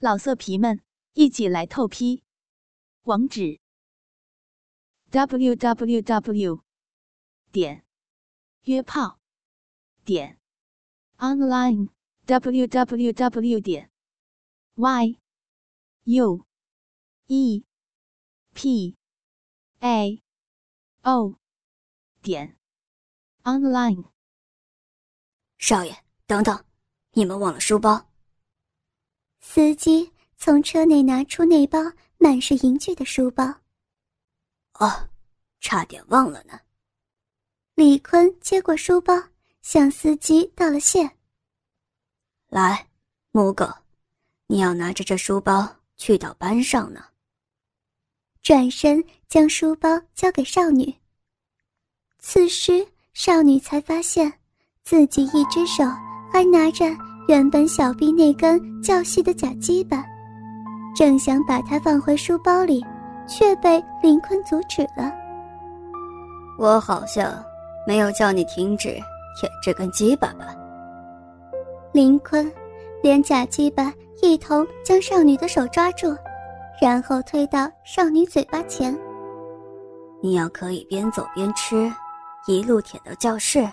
老色皮们，一起来透批！网址：w w w 点约炮点 online w w w 点 y u e p a o 点 online。少爷，等等，你们忘了书包。司机从车内拿出那包满是银具的书包。哦，差点忘了呢。李坤接过书包，向司机道了谢。来，母狗，你要拿着这书包去到班上呢。转身将书包交给少女。此时，少女才发现，自己一只手还拿着。原本小臂那根较细的假鸡巴，正想把它放回书包里，却被林坤阻止了。我好像没有叫你停止舔这根鸡巴吧？林坤连假鸡巴一同将少女的手抓住，然后推到少女嘴巴前。你要可以边走边吃，一路舔到教室，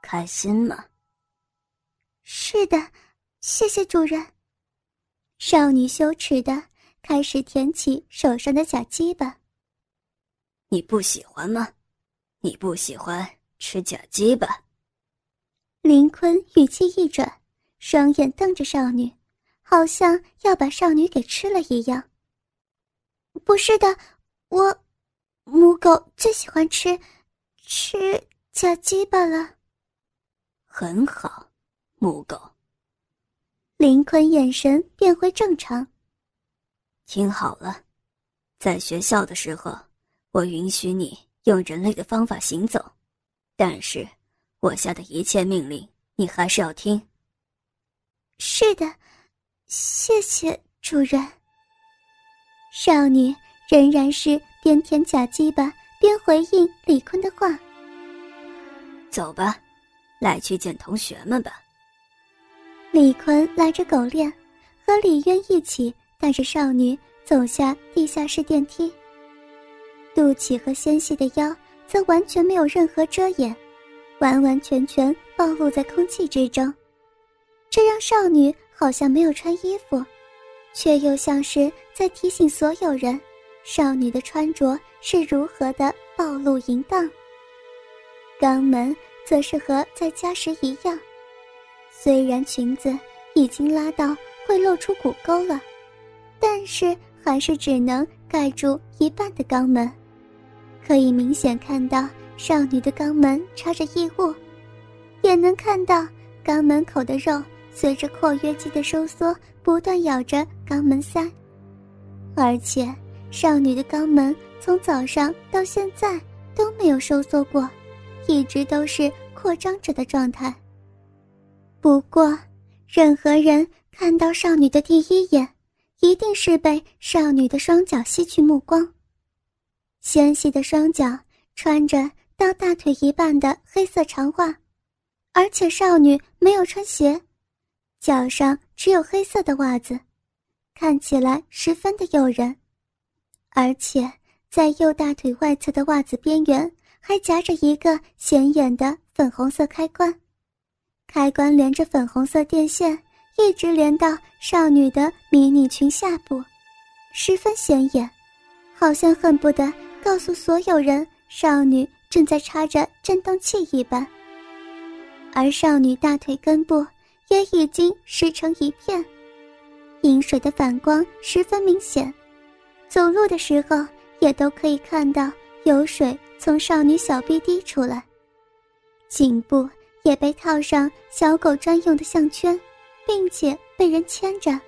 开心吗？是的，谢谢主人。少女羞耻的开始舔起手上的假鸡巴。你不喜欢吗？你不喜欢吃假鸡巴？林坤语气一转，双眼瞪着少女，好像要把少女给吃了一样。不是的，我母狗最喜欢吃吃假鸡巴了。很好。母狗，林坤眼神变回正常。听好了，在学校的时候，我允许你用人类的方法行走，但是我下的一切命令，你还是要听。是的，谢谢主人。少女仍然是边舔假鸡巴边回应李坤的话。走吧，来去见同学们吧。李坤拉着狗链，和李渊一起带着少女走下地下室电梯。肚脐和纤细的腰则完全没有任何遮掩，完完全全暴露在空气之中，这让少女好像没有穿衣服，却又像是在提醒所有人，少女的穿着是如何的暴露淫荡。肛门则是和在家时一样。虽然裙子已经拉到会露出骨沟了，但是还是只能盖住一半的肛门，可以明显看到少女的肛门插着异物，也能看到肛门口的肉随着括约肌的收缩不断咬着肛门塞，而且少女的肛门从早上到现在都没有收缩过，一直都是扩张着的状态。不过，任何人看到少女的第一眼，一定是被少女的双脚吸去目光。纤细的双脚穿着到大腿一半的黑色长袜，而且少女没有穿鞋，脚上只有黑色的袜子，看起来十分的诱人。而且在右大腿外侧的袜子边缘还夹着一个显眼的粉红色开关。开关连着粉红色电线，一直连到少女的迷你裙下部，十分显眼，好像恨不得告诉所有人少女正在插着震动器一般。而少女大腿根部也已经湿成一片，饮水的反光十分明显，走路的时候也都可以看到有水从少女小臂滴出来，颈部。也被套上小狗专用的项圈，并且被人牵着。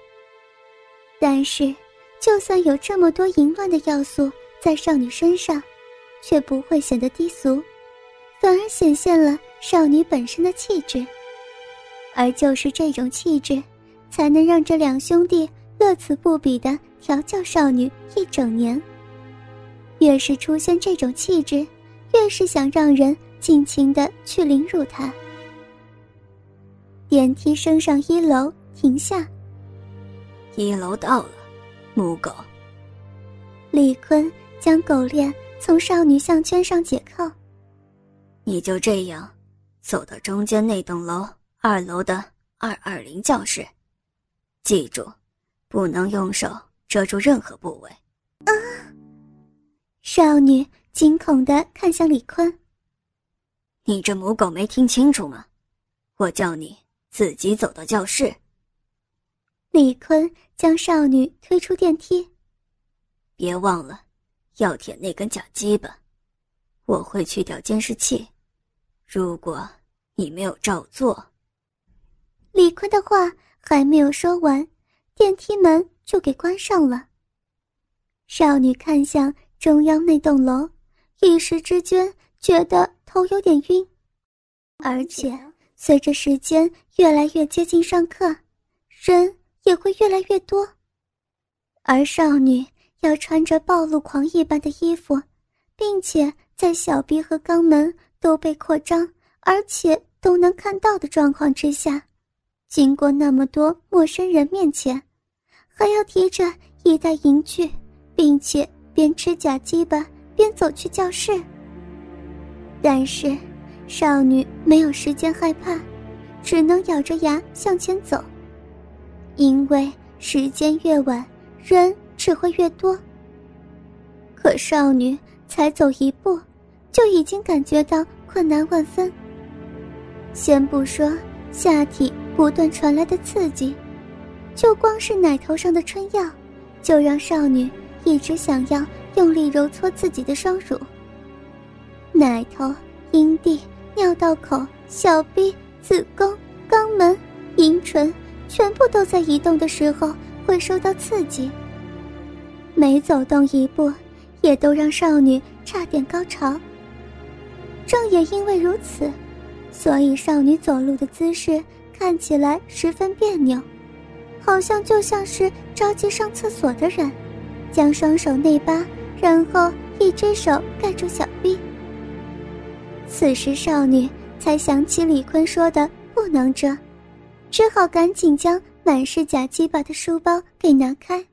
但是，就算有这么多淫乱的要素在少女身上，却不会显得低俗，反而显现了少女本身的气质。而就是这种气质，才能让这两兄弟乐此不彼的调教少女一整年。越是出现这种气质，越是想让人尽情的去凌辱她。电梯升上一楼，停下。一楼到了，母狗。李坤将狗链从少女项圈上解扣。你就这样，走到中间那栋楼二楼的二二零教室，记住，不能用手遮住任何部位。啊！少女惊恐的看向李坤。你这母狗没听清楚吗？我叫你自己走到教室。李坤将少女推出电梯。别忘了，要舔那根假鸡巴。我会去掉监视器。如果你没有照做，李坤的话还没有说完，电梯门就给关上了。少女看向中央那栋楼，一时之间觉得头有点晕，而且随着时间越来越接近上课，人也会越来越多，而少女。要穿着暴露狂一般的衣服，并且在小臂和肛门都被扩张，而且都能看到的状况之下，经过那么多陌生人面前，还要提着一袋银具，并且边吃假鸡巴边走去教室。但是，少女没有时间害怕，只能咬着牙向前走，因为时间越晚，人。只会越多。可少女才走一步，就已经感觉到困难万分。先不说下体不断传来的刺激，就光是奶头上的春药，就让少女一直想要用力揉搓自己的双乳。奶头、阴蒂、尿道口、小臂、子宫、肛门、阴唇，全部都在移动的时候会受到刺激。每走动一步，也都让少女差点高潮。正也因为如此，所以少女走路的姿势看起来十分别扭，好像就像是着急上厕所的人，将双手内八，然后一只手盖住小臂。此时少女才想起李坤说的不能遮，只好赶紧将满是假鸡巴的书包给拿开。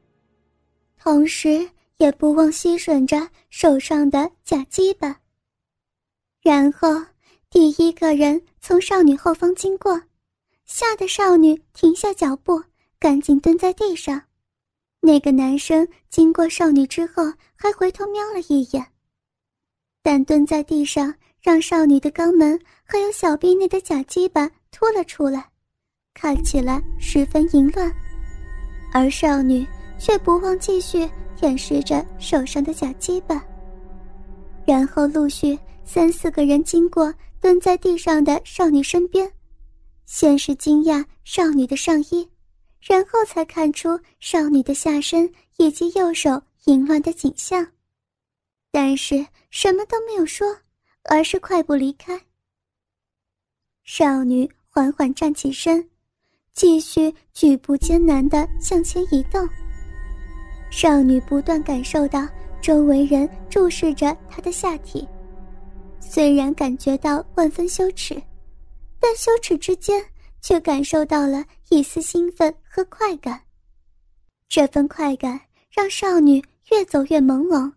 同时，也不忘吸吮着手上的假鸡巴。然后，第一个人从少女后方经过，吓得少女停下脚步，赶紧蹲在地上。那个男生经过少女之后，还回头瞄了一眼，但蹲在地上让少女的肛门还有小臂内的假鸡巴凸了出来，看起来十分淫乱，而少女。却不忘继续舔舐着手上的假鸡巴。然后陆续三四个人经过蹲在地上的少女身边，先是惊讶少女的上衣，然后才看出少女的下身以及右手淫乱的景象，但是什么都没有说，而是快步离开。少女缓缓站起身，继续举步艰难地向前移动。少女不断感受到周围人注视着她的下体，虽然感觉到万分羞耻，但羞耻之间却感受到了一丝兴奋和快感。这份快感让少女越走越朦胧，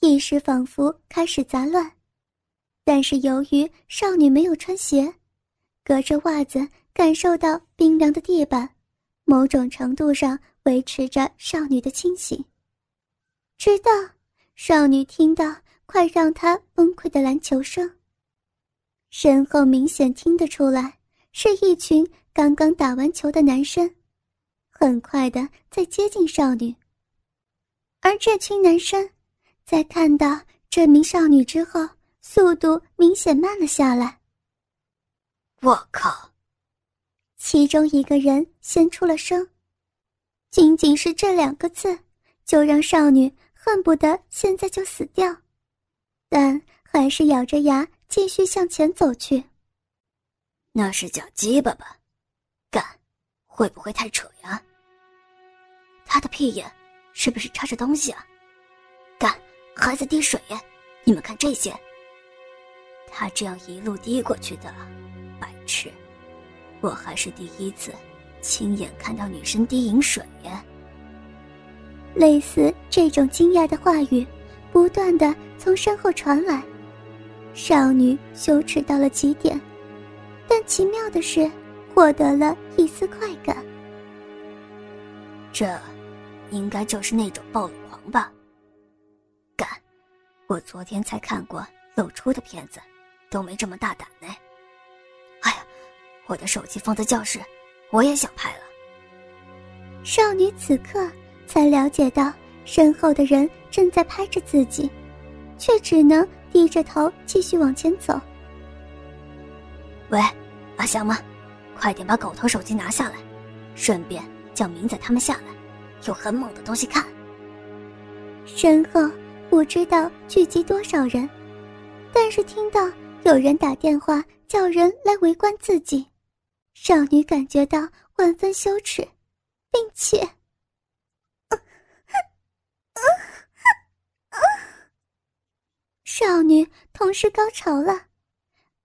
意识仿佛开始杂乱。但是由于少女没有穿鞋，隔着袜子感受到冰凉的地板，某种程度上。维持着少女的清醒，直到少女听到快让她崩溃的篮球声。身后明显听得出来，是一群刚刚打完球的男生，很快的在接近少女。而这群男生，在看到这名少女之后，速度明显慢了下来。我靠！其中一个人先出了声。仅仅是这两个字，就让少女恨不得现在就死掉，但还是咬着牙继续向前走去。那是假鸡巴吧？干，会不会太扯呀？他的屁眼是不是插着东西啊？干，还在滴水耶！你们看这些，他这样一路滴过去的，白痴！我还是第一次。亲眼看到女生滴饮水呀！类似这种惊讶的话语，不断的从身后传来。少女羞耻到了极点，但奇妙的是，获得了一丝快感。这，应该就是那种暴露狂吧？干！我昨天才看过露出的片子，都没这么大胆呢。哎呀，我的手机放在教室，我也想拍了。少女此刻才了解到，身后的人正在拍着自己，却只能低着头继续往前走。喂，阿香吗？快点把狗头手机拿下来，顺便。叫明仔他们下来，有很猛的东西看。身后不知道聚集多少人，但是听到有人打电话叫人来围观自己，少女感觉到万分羞耻，并且，少女同时高潮了，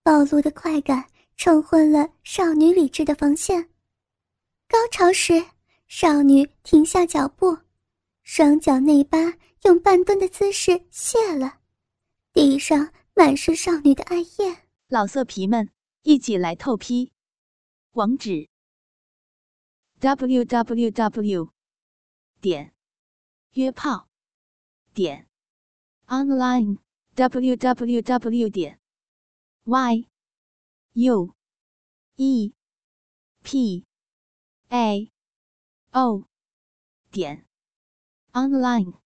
暴露的快感冲昏了少女理智的防线，高潮时。少女停下脚步，双脚内八用半蹲的姿势卸了，地上满是少女的艾叶。老色皮们，一起来透批！网址：w w w 点约炮点 online w w w 点 y u e p a o，点，online。